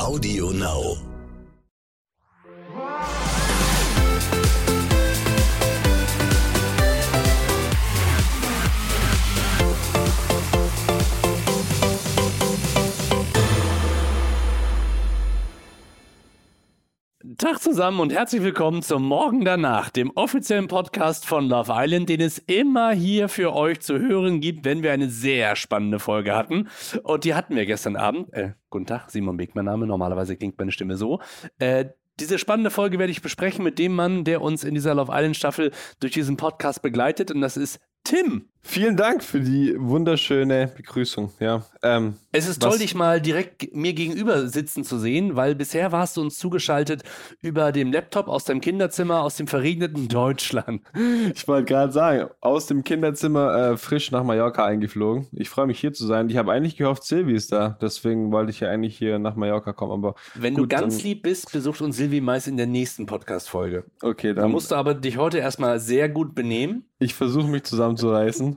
Audio Now. Tag zusammen und herzlich willkommen zum Morgen danach, dem offiziellen Podcast von Love Island, den es immer hier für euch zu hören gibt, wenn wir eine sehr spannende Folge hatten. Und die hatten wir gestern Abend. Äh, guten Tag, Simon Beck, mein Name. Normalerweise klingt meine Stimme so. Äh, diese spannende Folge werde ich besprechen mit dem Mann, der uns in dieser Love Island Staffel durch diesen Podcast begleitet. Und das ist Tim. Vielen Dank für die wunderschöne Begrüßung. Ja, ähm, es ist toll, dich mal direkt mir gegenüber sitzen zu sehen, weil bisher warst du uns zugeschaltet über dem Laptop aus deinem Kinderzimmer aus dem verregneten Deutschland. Ich wollte gerade sagen, aus dem Kinderzimmer äh, frisch nach Mallorca eingeflogen. Ich freue mich hier zu sein. Ich habe eigentlich gehofft, Silvi ist da. Deswegen wollte ich ja eigentlich hier nach Mallorca kommen. Aber wenn gut, du ganz dann... lieb bist, besucht uns Silvi meist in der nächsten Podcast-Folge. Okay, dann. Da musst du aber dich heute erstmal sehr gut benehmen. Ich versuche mich zusammenzureißen.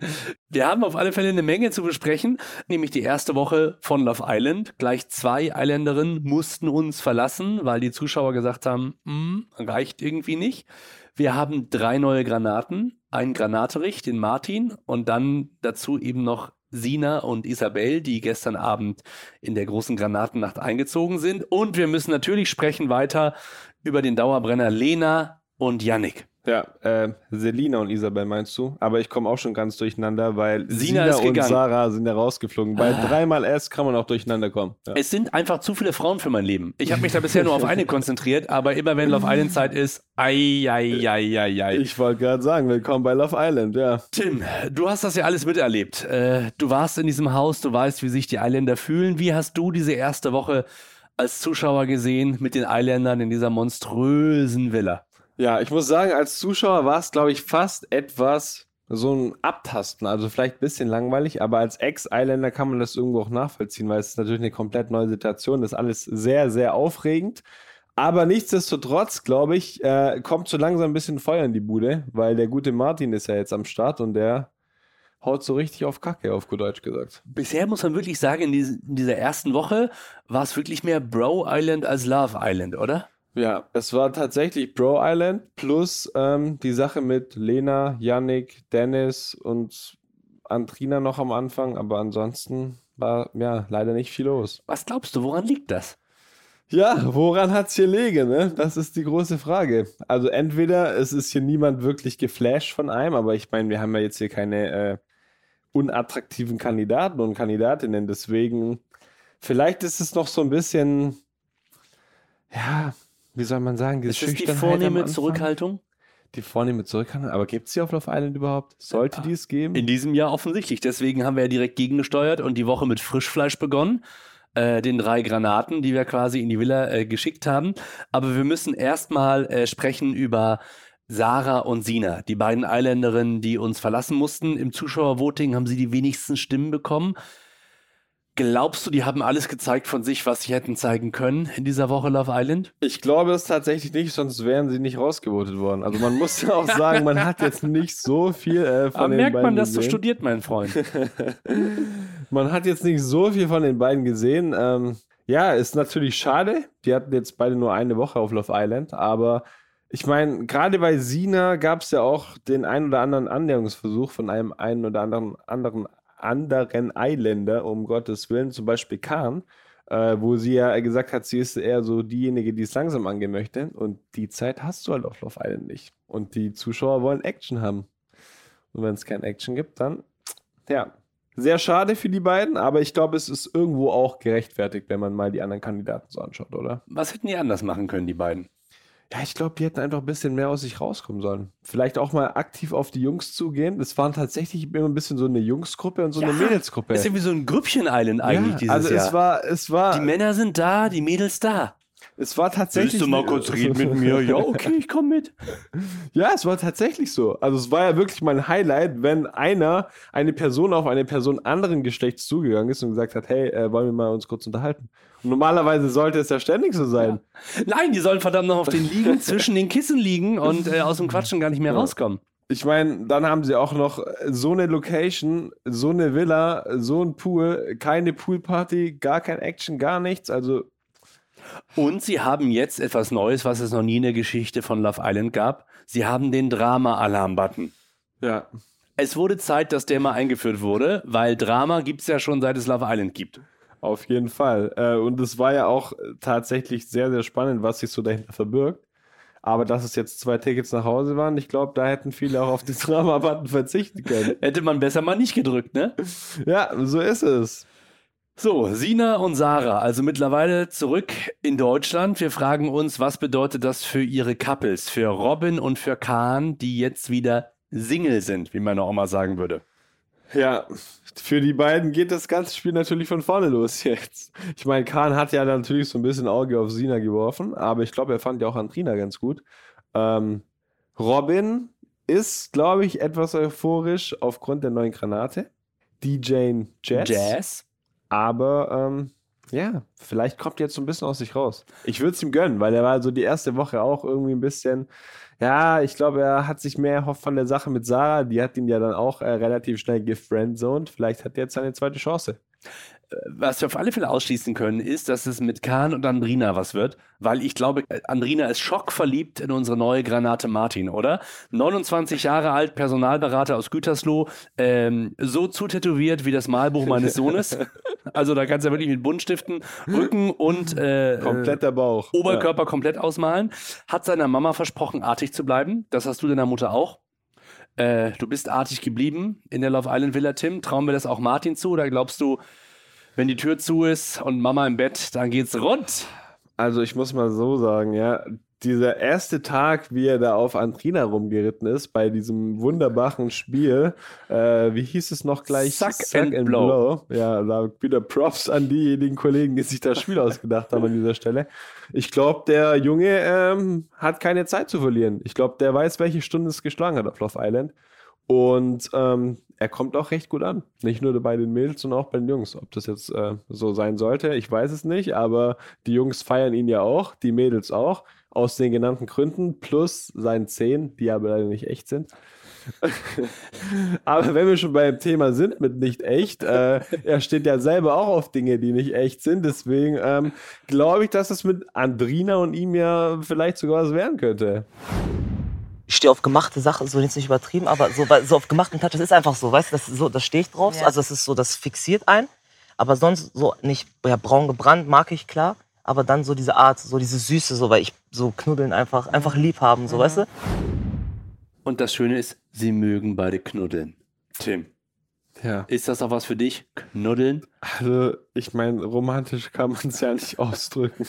Wir haben auf alle Fälle eine Menge zu besprechen, nämlich die erste Woche von Love Island. Gleich zwei Islanderinnen mussten uns verlassen, weil die Zuschauer gesagt haben, hm, reicht irgendwie nicht. Wir haben drei neue Granaten, einen Granaterich, den Martin und dann dazu eben noch Sina und Isabel, die gestern Abend in der großen Granatennacht eingezogen sind. Und wir müssen natürlich sprechen weiter über den Dauerbrenner Lena und Yannick. Ja, äh, Selina und Isabel meinst du? Aber ich komme auch schon ganz durcheinander, weil Sina, Sina und Sarah sind ja rausgeflogen. Bei ah. dreimal S kann man auch durcheinander kommen. Ja. Es sind einfach zu viele Frauen für mein Leben. Ich habe mich da bisher nur auf eine konzentriert, aber immer wenn Love Island Zeit ist, ei, ei, ei, ei, ei. Ich wollte gerade sagen, willkommen bei Love Island, ja. Tim, du hast das ja alles miterlebt. Äh, du warst in diesem Haus, du weißt, wie sich die Isländer fühlen. Wie hast du diese erste Woche als Zuschauer gesehen mit den Isländern in dieser monströsen Villa? Ja, ich muss sagen, als Zuschauer war es, glaube ich, fast etwas so ein Abtasten. Also vielleicht ein bisschen langweilig, aber als Ex-Islander kann man das irgendwo auch nachvollziehen, weil es ist natürlich eine komplett neue Situation. Das ist alles sehr, sehr aufregend. Aber nichtsdestotrotz, glaube ich, äh, kommt so langsam ein bisschen Feuer in die Bude, weil der gute Martin ist ja jetzt am Start und der haut so richtig auf Kacke, auf gut Deutsch gesagt. Bisher muss man wirklich sagen, in, in dieser ersten Woche war es wirklich mehr Bro Island als Love Island, oder? Ja, es war tatsächlich Bro Island plus ähm, die Sache mit Lena, Yannick, Dennis und Andrina noch am Anfang, aber ansonsten war ja leider nicht viel los. Was glaubst du, woran liegt das? Ja, woran hat es hier liegen? Ne? Das ist die große Frage. Also entweder es ist hier niemand wirklich geflasht von einem, aber ich meine, wir haben ja jetzt hier keine äh, unattraktiven Kandidaten und Kandidatinnen, deswegen vielleicht ist es noch so ein bisschen, ja, wie soll man sagen, diese ist die vornehme Zurückhaltung? Die vornehme Zurückhaltung, aber gibt es die auf Love Island überhaupt? Sollte ja. die es geben? In diesem Jahr offensichtlich. Deswegen haben wir ja direkt gegengesteuert und die Woche mit Frischfleisch begonnen. Äh, den drei Granaten, die wir quasi in die Villa äh, geschickt haben. Aber wir müssen erstmal äh, sprechen über Sarah und Sina, die beiden Eiländerinnen, die uns verlassen mussten. Im Zuschauervoting haben sie die wenigsten Stimmen bekommen. Glaubst du, die haben alles gezeigt von sich, was sie hätten zeigen können in dieser Woche Love Island? Ich glaube es tatsächlich nicht, sonst wären sie nicht rausgevotet worden. Also man muss ja auch sagen, man hat jetzt nicht so viel äh, von Aber den merkt beiden man, dass gesehen. du studiert, mein Freund. man hat jetzt nicht so viel von den beiden gesehen. Ähm, ja, ist natürlich schade. Die hatten jetzt beide nur eine Woche auf Love Island, aber ich meine, gerade bei Sina gab es ja auch den ein oder anderen Annäherungsversuch von einem einen oder anderen, anderen anderen Eiländer, um Gottes Willen, zum Beispiel Kahn, äh, wo sie ja gesagt hat, sie ist eher so diejenige, die es langsam angehen möchte. Und die Zeit hast du halt auf Love Island nicht. Und die Zuschauer wollen Action haben. Und wenn es kein Action gibt, dann, ja, sehr schade für die beiden, aber ich glaube, es ist irgendwo auch gerechtfertigt, wenn man mal die anderen Kandidaten so anschaut, oder? Was hätten die anders machen können, die beiden? Ja, ich glaube, die hätten einfach ein bisschen mehr aus sich rauskommen sollen. Vielleicht auch mal aktiv auf die Jungs zugehen. Das waren tatsächlich immer ein bisschen so eine Jungsgruppe und so ja, eine Mädelsgruppe. Ist ja wie so ein Grüppchen-Island eigentlich ja, dieses also Jahr. Es war, es war. Die Männer sind da, die Mädels da. Es war tatsächlich. Willst du mal kurz reden mit mir? Ja, okay, ich komme mit. Ja, es war tatsächlich so. Also es war ja wirklich mein Highlight, wenn einer, eine Person auf eine Person anderen Geschlechts zugegangen ist und gesagt hat, hey, äh, wollen wir mal uns kurz unterhalten? Und normalerweise sollte es ja ständig so sein. Ja. Nein, die sollen verdammt noch auf den Liegen, zwischen den Kissen liegen und äh, aus dem Quatschen gar nicht mehr ja. rauskommen. Ich meine, dann haben sie auch noch so eine Location, so eine Villa, so ein Pool, keine Poolparty, gar kein Action, gar nichts. Also Und sie haben jetzt etwas Neues, was es noch nie in der Geschichte von Love Island gab. Sie haben den Drama-Alarm-Button. Ja. Es wurde Zeit, dass der mal eingeführt wurde, weil Drama gibt es ja schon seit es Love Island gibt. Auf jeden Fall. Äh, und es war ja auch tatsächlich sehr, sehr spannend, was sich so dahinter verbirgt. Aber dass es jetzt zwei Tickets nach Hause waren, ich glaube, da hätten viele auch auf den Drama-Button verzichten können. Hätte man besser mal nicht gedrückt, ne? Ja, so ist es. So, Sina und Sarah, also mittlerweile zurück in Deutschland. Wir fragen uns, was bedeutet das für ihre Couples, für Robin und für Kahn, die jetzt wieder Single sind, wie meine Oma sagen würde. Ja, für die beiden geht das ganze Spiel natürlich von vorne los jetzt. Ich meine, Kahn hat ja natürlich so ein bisschen Auge auf Sina geworfen, aber ich glaube, er fand ja auch Andrina ganz gut. Ähm, Robin ist, glaube ich, etwas euphorisch aufgrund der neuen Granate. DJ Jazz. Jazz. Aber ähm, ja, vielleicht kommt er jetzt so ein bisschen aus sich raus. Ich würde es ihm gönnen, weil er war so die erste Woche auch irgendwie ein bisschen ja, ich glaube, er hat sich mehr erhofft von der Sache mit Sarah. Die hat ihn ja dann auch äh, relativ schnell gefriendzoned. Vielleicht hat er jetzt seine zweite Chance was wir auf alle Fälle ausschließen können, ist, dass es mit Kahn und Andrina was wird, weil ich glaube, Andrina ist schockverliebt in unsere neue Granate Martin, oder? 29 Jahre alt, Personalberater aus Gütersloh, ähm, so zutätowiert wie das Malbuch meines Sohnes. Also da kannst du ja wirklich mit Buntstiften Rücken und äh, kompletter Bauch, Oberkörper ja. komplett ausmalen. Hat seiner Mama versprochen, artig zu bleiben. Das hast du deiner Mutter auch. Äh, du bist artig geblieben in der Love Island Villa, Tim. Trauen wir das auch Martin zu oder glaubst du, wenn die Tür zu ist und Mama im Bett, dann geht's rund. Also ich muss mal so sagen, ja, dieser erste Tag, wie er da auf Antrina rumgeritten ist, bei diesem wunderbaren Spiel, äh, wie hieß es noch gleich? Suck, Suck and, and blow. blow. Ja, da wieder Props an diejenigen Kollegen, die sich das Spiel ausgedacht haben an dieser Stelle. Ich glaube, der Junge ähm, hat keine Zeit zu verlieren. Ich glaube, der weiß, welche Stunde es geschlagen hat auf Love Island. Und ähm, er kommt auch recht gut an. Nicht nur bei den Mädels, sondern auch bei den Jungs. Ob das jetzt äh, so sein sollte, ich weiß es nicht, aber die Jungs feiern ihn ja auch, die Mädels auch, aus den genannten Gründen, plus seinen Zehen, die aber leider nicht echt sind. aber wenn wir schon beim Thema sind mit nicht echt, äh, er steht ja selber auch auf Dinge, die nicht echt sind. Deswegen ähm, glaube ich, dass es mit Andrina und ihm ja vielleicht sogar was werden könnte ich stehe auf gemachte Sachen, so jetzt nicht übertrieben, aber so, so auf gemachten Touch, das ist einfach so, weißt du, das, so, das stehe ich drauf, ja. also das ist so, das fixiert ein, aber sonst so nicht, ja, braun gebrannt mag ich klar, aber dann so diese Art, so diese Süße, so, weil ich so knuddeln einfach, einfach lieb haben, so, mhm. weißt du? Und das Schöne ist, sie mögen beide knuddeln. Tim. Ja. Ist das auch was für dich? Knuddeln? Also, ich meine, romantisch kann man es ja nicht ausdrücken.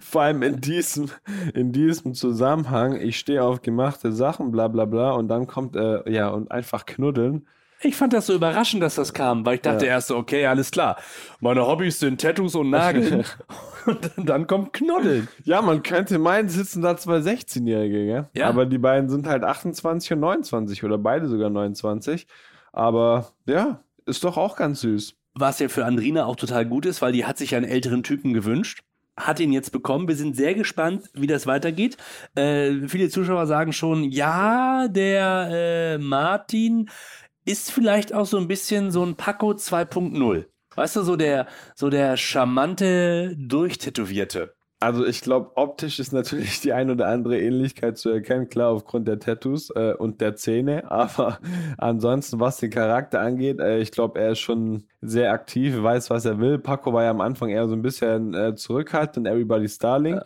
Vor allem in diesem, in diesem Zusammenhang, ich stehe auf gemachte Sachen, bla bla bla, und dann kommt, äh, ja, und einfach knuddeln. Ich fand das so überraschend, dass das kam, weil ich dachte ja. erst so, okay, alles klar. Meine Hobbys sind Tattoos und Nageln. und dann kommt Knuddeln. Ja, man könnte meinen, sitzen da zwei 16-Jährige, gell? Ja. Aber die beiden sind halt 28 und 29 oder beide sogar 29. Aber ja, ist doch auch ganz süß. Was ja für Andrina auch total gut ist, weil die hat sich einen älteren Typen gewünscht hat ihn jetzt bekommen. Wir sind sehr gespannt, wie das weitergeht. Äh, viele Zuschauer sagen schon, ja, der äh, Martin ist vielleicht auch so ein bisschen so ein Paco 2.0. Weißt du, so der, so der charmante, durchtätowierte. Also ich glaube, optisch ist natürlich die ein oder andere Ähnlichkeit zu erkennen, klar aufgrund der Tattoos äh, und der Zähne, aber ansonsten, was den Charakter angeht, äh, ich glaube, er ist schon sehr aktiv, weiß, was er will. Paco war ja am Anfang eher so ein bisschen äh, zurückhaltend, Everybody's Starling. Ja.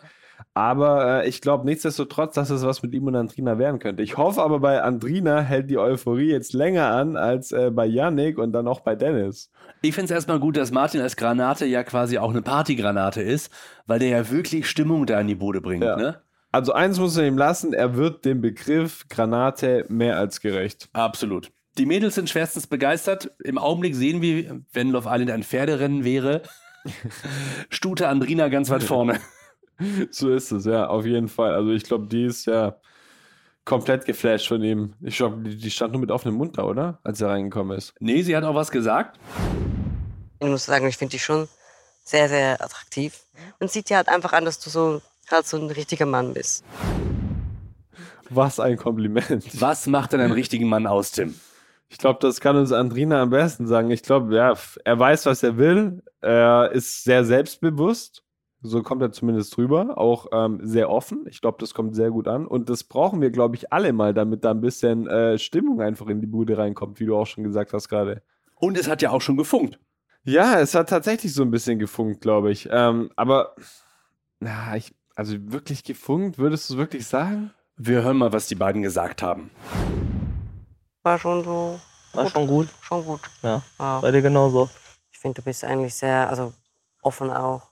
Aber äh, ich glaube nichtsdestotrotz, dass es was mit ihm und Andrina werden könnte. Ich hoffe aber bei Andrina hält die Euphorie jetzt länger an als äh, bei Yannick und dann auch bei Dennis. Ich finde es erstmal gut, dass Martin als Granate ja quasi auch eine Partygranate ist, weil der ja wirklich Stimmung da in die Bude bringt. Ja. Ne? Also eins muss man ihm lassen, er wird dem Begriff Granate mehr als gerecht. Absolut. Die Mädels sind schwerstens begeistert. Im Augenblick sehen wir, wenn Love Island ein Pferderennen wäre, Stute Andrina ganz weit vorne. so ist es, ja, auf jeden Fall. Also ich glaube, die ist ja komplett geflasht von ihm. Ich glaube, die, die, stand nur mit offenem Mund da, oder? Als er reingekommen ist. Nee, sie hat auch was gesagt. Ich muss sagen, ich finde die schon sehr, sehr attraktiv. Man sieht ja halt einfach an, dass du so halt so ein richtiger Mann bist. Was ein Kompliment. Was macht denn einen richtigen Mann aus, Tim? Ich glaube, das kann uns Andrina am besten sagen. Ich glaube, ja, er weiß, was er will. Er ist sehr selbstbewusst So kommt er zumindest drüber. Auch ähm, sehr offen. Ich glaube, das kommt sehr gut an. Und das brauchen wir, glaube ich, alle mal, damit da ein bisschen äh, Stimmung einfach in die Bude reinkommt, wie du auch schon gesagt hast gerade. Und es hat ja auch schon gefunkt. Ja, es hat tatsächlich so ein bisschen gefunkt, glaube ich. Ähm, aber, na, ich, also wirklich gefunkt, würdest du es wirklich sagen? Wir hören mal, was die beiden gesagt haben. War schon so. War schon gut. Schon gut. Ja. Ja. Bei dir genauso. Ich finde, du bist eigentlich sehr, also offen auch.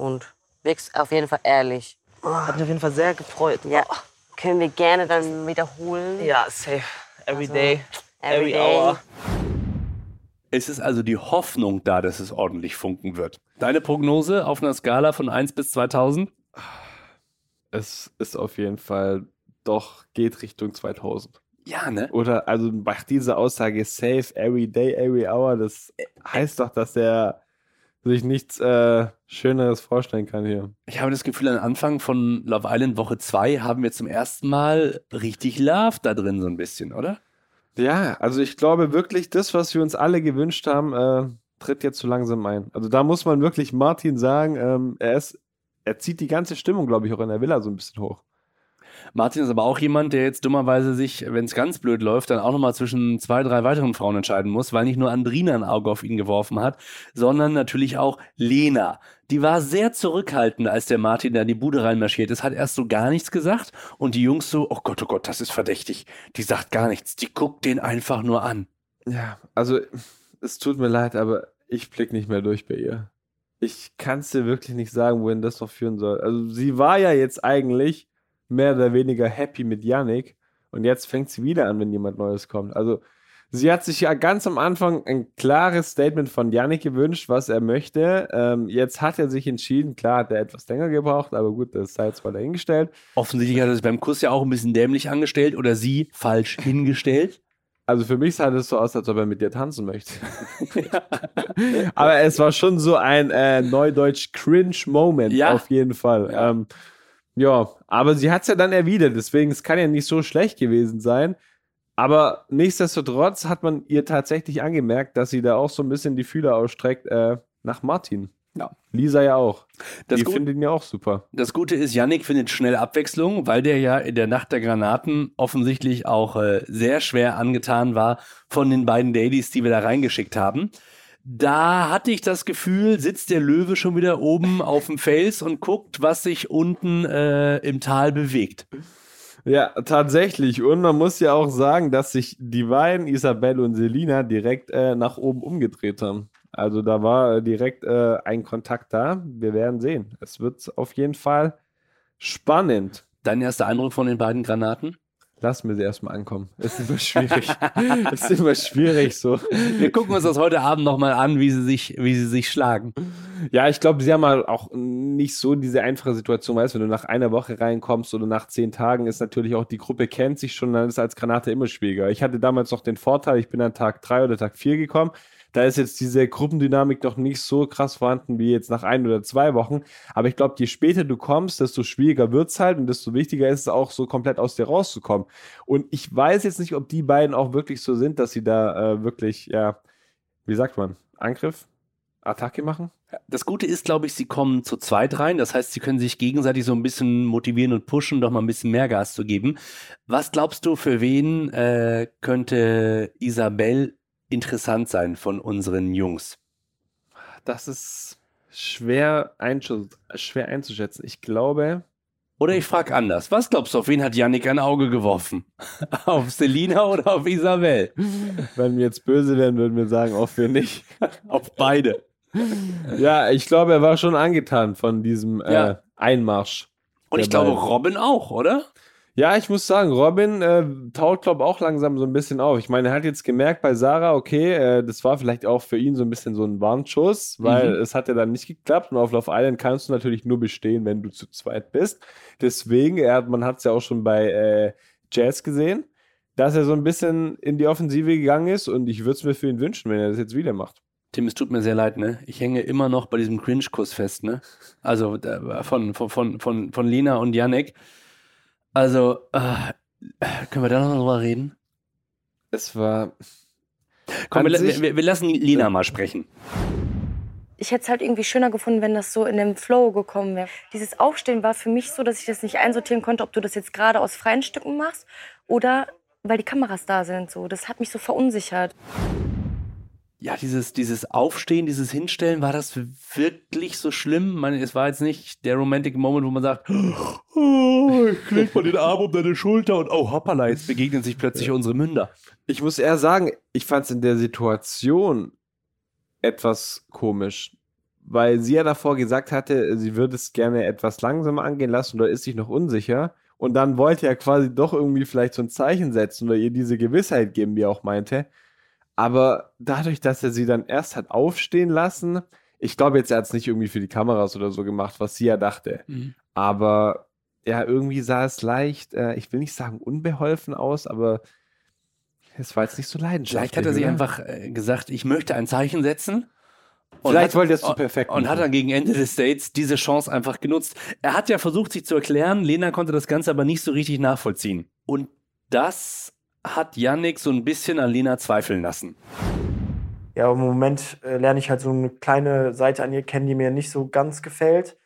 Und wirkst auf jeden Fall ehrlich. Hat mich auf jeden Fall sehr gefreut. Ja. Können wir gerne dann wiederholen. Ja, safe. Every Also, day, every, every day. hour. Es ist also die Hoffnung da, dass es ordentlich funken wird. Deine Prognose auf einer Skala von 1 bis 2000? Es ist auf jeden Fall doch, geht Richtung 2000. Ja, ne? Oder, also nach dieser Aussage, safe every day, every hour, das heißt doch, dass er sich nichts äh, Schöneres vorstellen kann hier. Ich habe das Gefühl, am Anfang von Love Island Woche 2 haben wir zum ersten Mal richtig Love da drin, so ein bisschen, oder? Ja, also ich glaube wirklich, das, was wir uns alle gewünscht haben, äh, tritt jetzt so langsam ein. Also da muss man wirklich Martin sagen, ähm, er ist, er zieht die ganze Stimmung, glaube ich, auch in der Villa so ein bisschen hoch. Martin ist aber auch jemand, der jetzt dummerweise sich, wenn es ganz blöd läuft, dann auch nochmal zwischen zwei, drei weiteren Frauen entscheiden muss, weil nicht nur Andrina ein Auge auf ihn geworfen hat, sondern natürlich auch Lena. Die war sehr zurückhaltend, als der Martin da in die Bude reinmarschiert ist, hat erst so gar nichts gesagt und die Jungs so, oh Gott, oh Gott, das ist verdächtig. Die sagt gar nichts, die guckt den einfach nur an. Ja, also es tut mir leid, aber ich blick nicht mehr durch bei ihr. Ich kann es dir wirklich nicht sagen, wohin das noch führen soll. Also sie war ja jetzt eigentlich mehr oder weniger happy mit Yannick und jetzt fängt sie wieder an, wenn jemand Neues kommt. Also sie hat sich ja ganz am Anfang ein klares Statement von Yannick gewünscht, was er möchte. Ähm, jetzt hat er sich entschieden, klar hat er etwas länger gebraucht, aber gut, das sei jetzt mal dahingestellt. Offensichtlich hat er es beim Kuss ja auch ein bisschen dämlich angestellt oder sie falsch hingestellt. Also für mich sah das so aus, als ob er mit dir tanzen möchte. Aber es war schon so ein äh, neudeutsch Cringe-Moment Ja. auf jeden Fall. Ja. Ähm, ja, aber sie hat es ja dann erwidert, deswegen es kann ja nicht so schlecht gewesen sein. Aber nichtsdestotrotz hat man ihr tatsächlich angemerkt, dass sie da auch so ein bisschen die Fühler ausstreckt äh, nach Martin. Ja. Lisa ja auch. Das die findet ihn ja auch super. Das Gute ist, Yannick findet schnell Abwechslung, weil der ja in der Nacht der Granaten offensichtlich auch äh, sehr schwer angetan war von den beiden Dailies, die wir da reingeschickt haben. Da hatte ich das Gefühl, sitzt der Löwe schon wieder oben auf dem Fels und guckt, was sich unten äh, im Tal bewegt. Ja, tatsächlich. Und man muss ja auch sagen, dass sich die beiden, Isabelle und Selina, direkt äh, nach oben umgedreht haben. Also da war äh, direkt äh, ein Kontakt da. Wir werden sehen. Es wird auf jeden Fall spannend. Dein erster Eindruck von den beiden Granaten? Lass mir sie erstmal ankommen. Ist immer schwierig. ist immer schwierig so. Wir gucken uns das heute Abend nochmal an, wie sie sich, wie sie sich schlagen. Ja, ich glaube, sie haben halt auch nicht so diese einfache Situation, weißt wenn du nach einer Woche reinkommst oder nach zehn Tagen ist natürlich auch die Gruppe kennt sich schon, dann ist als Granate immer schwieriger. Ich hatte damals noch den Vorteil, ich bin an Tag drei oder Tag vier gekommen. Da ist jetzt diese Gruppendynamik noch nicht so krass vorhanden wie jetzt nach ein oder zwei Wochen. Aber ich glaube, je später du kommst, desto schwieriger wird's halt und desto wichtiger ist es auch, so komplett aus dir rauszukommen. Und ich weiß jetzt nicht, ob die beiden auch wirklich so sind, dass sie da äh, wirklich, ja, wie sagt man, Angriff, Attacke machen? Das Gute ist, glaube ich, sie kommen zu zweit rein. Das heißt, sie können sich gegenseitig so ein bisschen motivieren und pushen, doch mal ein bisschen mehr Gas zu geben. Was glaubst du, für wen äh, könnte Isabel interessant sein von unseren Jungs? Das ist schwer, schwer einzuschätzen. Ich glaube, Oder ich frage anders. Was glaubst du, auf wen hat Yannick ein Auge geworfen? auf Selina oder auf Isabel? wenn wir jetzt böse wären, würden wir sagen, auch wir nicht. auf beide. Ja, ich glaube, er war schon angetan von diesem äh, Ja. Einmarsch. Und ich glaube, beiden. Robin auch, oder? Ja, ich muss sagen, Robin äh, taut, glaube auch langsam so ein bisschen auf. Ich meine, er hat jetzt gemerkt bei Sarah, okay, äh, das war vielleicht auch für ihn so ein bisschen so ein Warnschuss, weil Mhm. es hat ja dann nicht geklappt und auf Love Island kannst du natürlich nur bestehen, wenn du zu zweit bist. Deswegen, er hat, man hat es ja auch schon bei äh, Jazz gesehen, dass er so ein bisschen in die Offensive gegangen ist und ich würde es mir für ihn wünschen, wenn er das jetzt wieder macht. Tim, es tut mir sehr leid, ne? Ich hänge immer noch bei diesem Cringe-Kuss fest, ne? Also äh, von, von, von, von, von Lena und Yannick. Also, äh, können wir da noch drüber reden? Es war. Komm, wir, wir, wir lassen Lena mal sprechen. Ich hätte es halt irgendwie schöner gefunden, wenn das so in dem Flow gekommen wäre. Dieses Aufstehen war für mich so, dass ich das nicht einsortieren konnte, ob du das jetzt gerade aus freien Stücken machst oder weil die Kameras da sind. So, das hat mich so verunsichert. Ja, dieses, dieses Aufstehen, dieses Hinstellen, war das wirklich so schlimm? Ich meine, es war jetzt nicht der romantic Moment, wo man sagt, oh, ich leg mal den Arm um deine Schulter und oh, hoppala, jetzt begegnen sich plötzlich unsere Münder. Ich muss eher sagen, ich fand es in der Situation etwas komisch, weil sie ja davor gesagt hatte, sie würde es gerne etwas langsamer angehen lassen oder ist sich noch unsicher. Und dann wollte er quasi doch irgendwie vielleicht so ein Zeichen setzen oder ihr diese Gewissheit geben, wie er auch meinte. Aber dadurch, dass er sie dann erst hat aufstehen lassen, ich glaube jetzt, er hat es nicht irgendwie für die Kameras oder so gemacht, was sie ja dachte. Mhm. Aber ja, irgendwie sah es leicht, äh, ich will nicht sagen unbeholfen aus, aber es war jetzt nicht so leidenschaftlich. Vielleicht hat er sich einfach äh, gesagt, ich möchte ein Zeichen setzen. Vielleicht hat- wollte er es zu und- perfekt Und hat machen. dann gegen Ende des Dates diese Chance einfach genutzt. Er hat ja versucht, sich zu erklären. Lena konnte das Ganze aber nicht so richtig nachvollziehen. Und das hat Yannick so ein bisschen an Lena zweifeln lassen. Ja, im Moment äh, lerne ich halt so eine kleine Seite an ihr kennen, die mir nicht so ganz gefällt,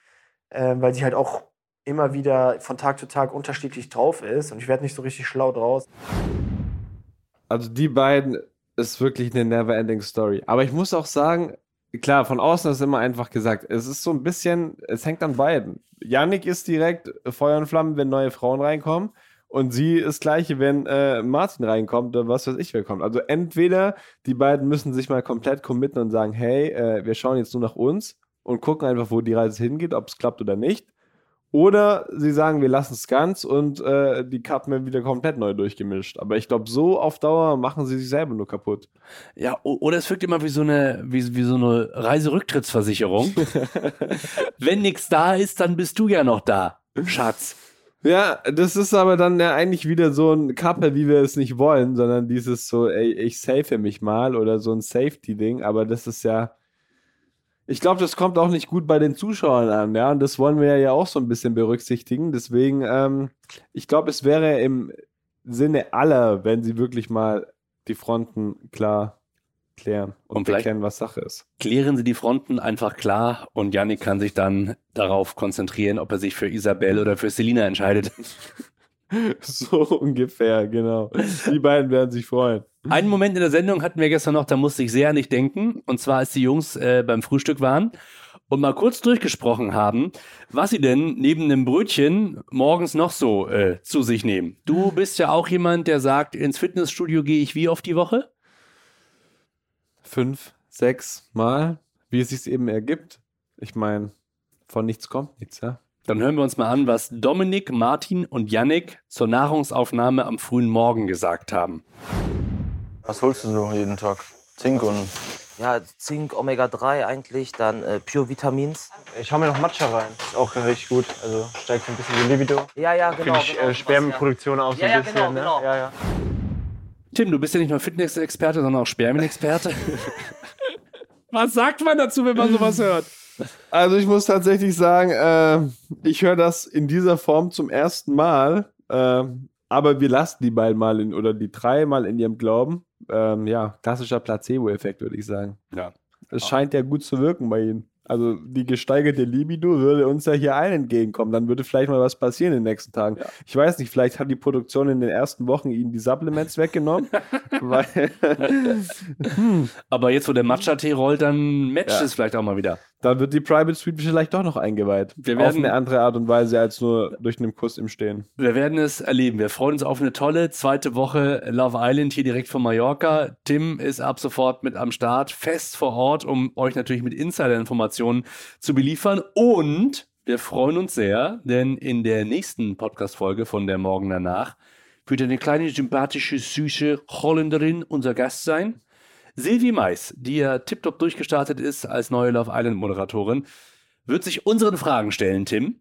äh, weil sie halt auch immer wieder von Tag zu Tag unterschiedlich drauf ist und ich werde nicht so richtig schlau draus. Also die beiden ist wirklich eine never-ending Story. Aber ich muss auch sagen, klar, von außen ist immer einfach gesagt, es ist so ein bisschen, es hängt an beiden. Yannick ist direkt Feuer und Flamme, wenn neue Frauen reinkommen. Und sie ist gleiche, wenn äh, Martin reinkommt oder was weiß ich, wer kommt. Also entweder die beiden müssen sich mal komplett committen und sagen, hey, äh, wir schauen jetzt nur nach uns und gucken einfach, wo die Reise hingeht, ob es klappt oder nicht. Oder sie sagen, wir lassen es ganz und äh, die Karten werden wieder komplett neu durchgemischt. Aber ich glaube, so auf Dauer machen sie sich selber nur kaputt. Ja, oder es wirkt immer wie so eine, wie, wie so eine Reiserücktrittsversicherung. Wenn nichts da ist, dann bist du ja noch da, Schatz. Ja, das ist aber dann ja eigentlich wieder so ein Couple, wie wir es nicht wollen, sondern dieses so, ey, ich safe mich mal oder so ein Safety-Ding. Aber das ist ja, ich glaube, das kommt auch nicht gut bei den Zuschauern an, ja. Und das wollen wir ja auch so ein bisschen berücksichtigen. Deswegen, ähm, ich glaube, es wäre im Sinne aller, wenn sie wirklich mal die Fronten klar klären und, Und erkennen, was Sache ist. Klären Sie die Fronten einfach klar und Yannick kann sich dann darauf konzentrieren, ob er sich für Isabel oder für Selina entscheidet. So ungefähr, genau. Die beiden werden sich freuen. Einen Moment in der Sendung hatten wir gestern noch, da musste ich sehr an dich denken. Und zwar, als die Jungs äh, beim Frühstück waren und mal kurz durchgesprochen haben, was sie denn neben dem Brötchen morgens noch so äh, zu sich nehmen. Du bist ja auch jemand, der sagt, ins Fitnessstudio gehe ich wie oft die Woche? Fünf, sechs Mal, wie es sich eben ergibt. Ich meine, von nichts kommt nichts, ja. Dann hören wir uns mal an, was Dominik, Martin und Yannick zur Nahrungsaufnahme am frühen Morgen gesagt haben. Was holst du so jeden Tag? Zink und Ja, Zink, Omega-3 eigentlich, dann äh, Pure Vitamins. Ich hau mir noch Matcha rein. Ist auch richtig gut. Also steigt so ein bisschen die Libido. Ja, ja, Für genau. die genau, äh, Spermienproduktion auch so Ja, ein ja, bisschen. genau, ne? genau. Ja, ja. Tim, du bist ja nicht nur Fitness-Experte, sondern auch Spermienexperte. was sagt man dazu, wenn man sowas hört? Also ich muss tatsächlich sagen, äh, ich höre das in dieser Form zum ersten Mal. Äh, aber wir lassen die beiden mal in, oder die drei mal in ihrem Glauben. Ähm, ja, klassischer Placebo-Effekt, würde ich sagen. Ja. Es scheint ja gut zu wirken bei ihnen. Also die gesteigerte Libido würde uns ja hier allen entgegenkommen. Dann würde vielleicht mal was passieren in den nächsten Tagen. Ich weiß nicht, vielleicht hat die Produktion in den ersten Wochen ihnen die Supplements weggenommen. weil Aber jetzt, wo der Matcha-Tee rollt, dann matcht Ja. es vielleicht auch mal wieder. Dann wird die Private Suite vielleicht doch noch eingeweiht. Wir Auf werden- eine andere Art und Weise als nur durch einen Kuss im Stehen. Wir werden es erleben. Wir freuen uns auf eine tolle zweite Woche Love Island hier direkt von Mallorca. Tim ist ab sofort mit am Start, fest vor Ort, um euch natürlich mit Insider-Informationen zu beliefern. Und wir freuen uns sehr, denn in der nächsten Podcast-Folge von der Morgen danach wird eine kleine, sympathische, süße Holländerin unser Gast sein. Silvi Mais, die ja tiptop durchgestartet ist als neue Love Island-Moderatorin, wird sich unseren Fragen stellen, Tim.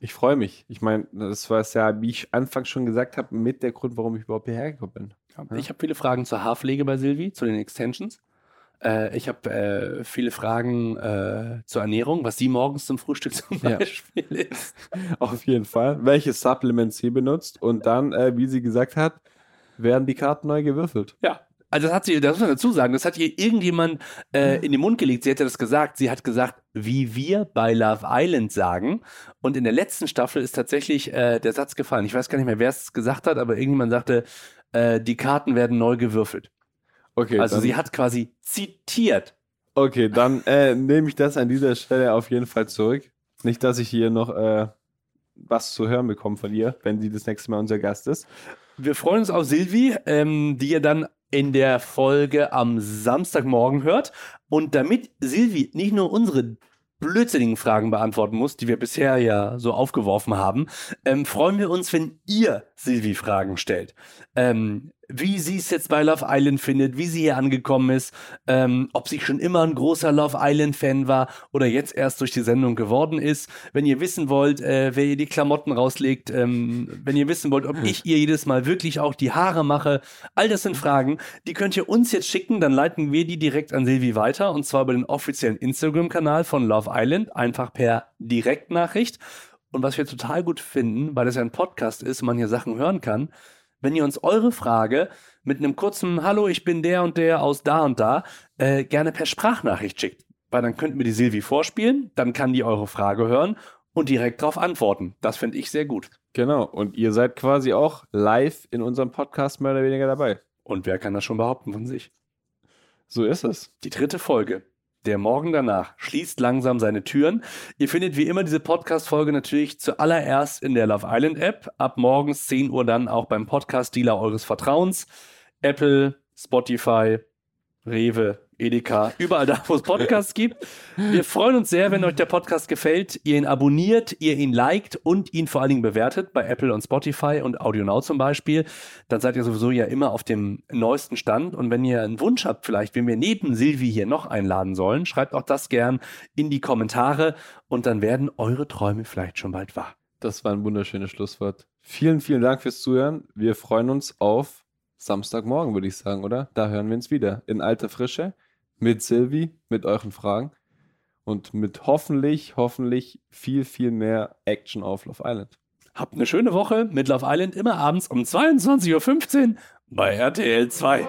Ich freue mich. Ich meine, das war es ja, wie ich anfangs schon gesagt habe, mit der Grund, warum ich überhaupt hierher gekommen bin. Ich habe viele Fragen zur Haarpflege bei Silvi, zu den Extensions. Äh, ich habe äh, viele Fragen äh, zur Ernährung, was sie morgens zum Frühstück zum Ja. Beispiel ist. Auf jeden Fall. Welche Supplements sie benutzt und dann, äh, wie sie gesagt hat, werden die Karten neu gewürfelt. Ja, Also das hat sie, das muss man dazu sagen, das hat ihr irgendjemand äh, in den Mund gelegt. Sie hätte das gesagt. Sie hat gesagt, wie wir bei Love Island sagen. Und in der letzten Staffel ist tatsächlich äh, der Satz gefallen. Ich weiß gar nicht mehr, wer es gesagt hat, aber irgendjemand sagte, äh, die Karten werden neu gewürfelt. Okay, Also dann, sie hat quasi zitiert. okay, dann äh, nehme ich das an dieser Stelle auf jeden Fall zurück. Nicht, dass ich hier noch äh, was zu hören bekomme von ihr, wenn sie das nächste Mal unser Gast ist. Wir freuen uns auf Silvi, ähm, die ihr dann in der Folge am Samstagmorgen hört. Und damit Silvi nicht nur unsere blödsinnigen Fragen beantworten muss, die wir bisher ja so aufgeworfen haben, ähm, freuen wir uns, wenn ihr Silvi Fragen stellt. Ähm, wie sie es jetzt bei Love Island findet, wie sie hier angekommen ist, ähm, ob sie schon immer ein großer Love Island-Fan war oder jetzt erst durch die Sendung geworden ist. Wenn ihr wissen wollt, äh, wer ihr die Klamotten rauslegt, ähm, wenn ihr wissen wollt, ob ich ihr jedes Mal wirklich auch die Haare mache, all das sind Fragen, die könnt ihr uns jetzt schicken, dann leiten wir die direkt an Silvi weiter und zwar über den offiziellen Instagram-Kanal von Love Island, einfach per Direktnachricht. Und was wir total gut finden, weil das ja ein Podcast ist und man hier Sachen hören kann, wenn ihr uns eure Frage mit einem kurzen Hallo, ich bin der und der aus da und da äh, gerne per Sprachnachricht schickt. Weil dann könnten wir die Silvi vorspielen, dann kann die eure Frage hören und direkt darauf antworten. Das finde ich sehr gut. Genau, und ihr seid quasi auch live in unserem Podcast mehr oder weniger dabei. Und wer kann das schon behaupten von sich? So ist es. Die dritte Folge. Der Morgen danach schließt langsam seine Türen. Ihr findet wie immer diese Podcast-Folge natürlich zuallererst in der Love Island App. Ab morgens 10 Uhr dann auch beim Podcast-Dealer eures Vertrauens. Apple, Spotify, Rewe, Edeka, überall da, wo es Podcasts gibt. Wir freuen uns sehr, wenn euch der Podcast gefällt, ihr ihn abonniert, ihr ihn liked und ihn vor allen Dingen bewertet bei Apple und Spotify und AudioNow zum Beispiel. Dann seid ihr sowieso ja immer auf dem neuesten Stand. Und wenn ihr einen Wunsch habt, vielleicht, wen wir neben Silvi hier noch einladen sollen, schreibt auch das gern in die Kommentare und dann werden eure Träume vielleicht schon bald wahr. Das war ein wunderschönes Schlusswort. Vielen, vielen Dank fürs Zuhören. Wir freuen uns auf Samstagmorgen, würde ich sagen, oder? Da hören wir uns wieder. In alter Frische. Mit Silvi, mit euren Fragen. Und mit hoffentlich, hoffentlich viel, viel mehr Action auf Love Island. Habt eine schöne Woche mit Love Island immer abends um 22.15 Uhr bei RTL 2.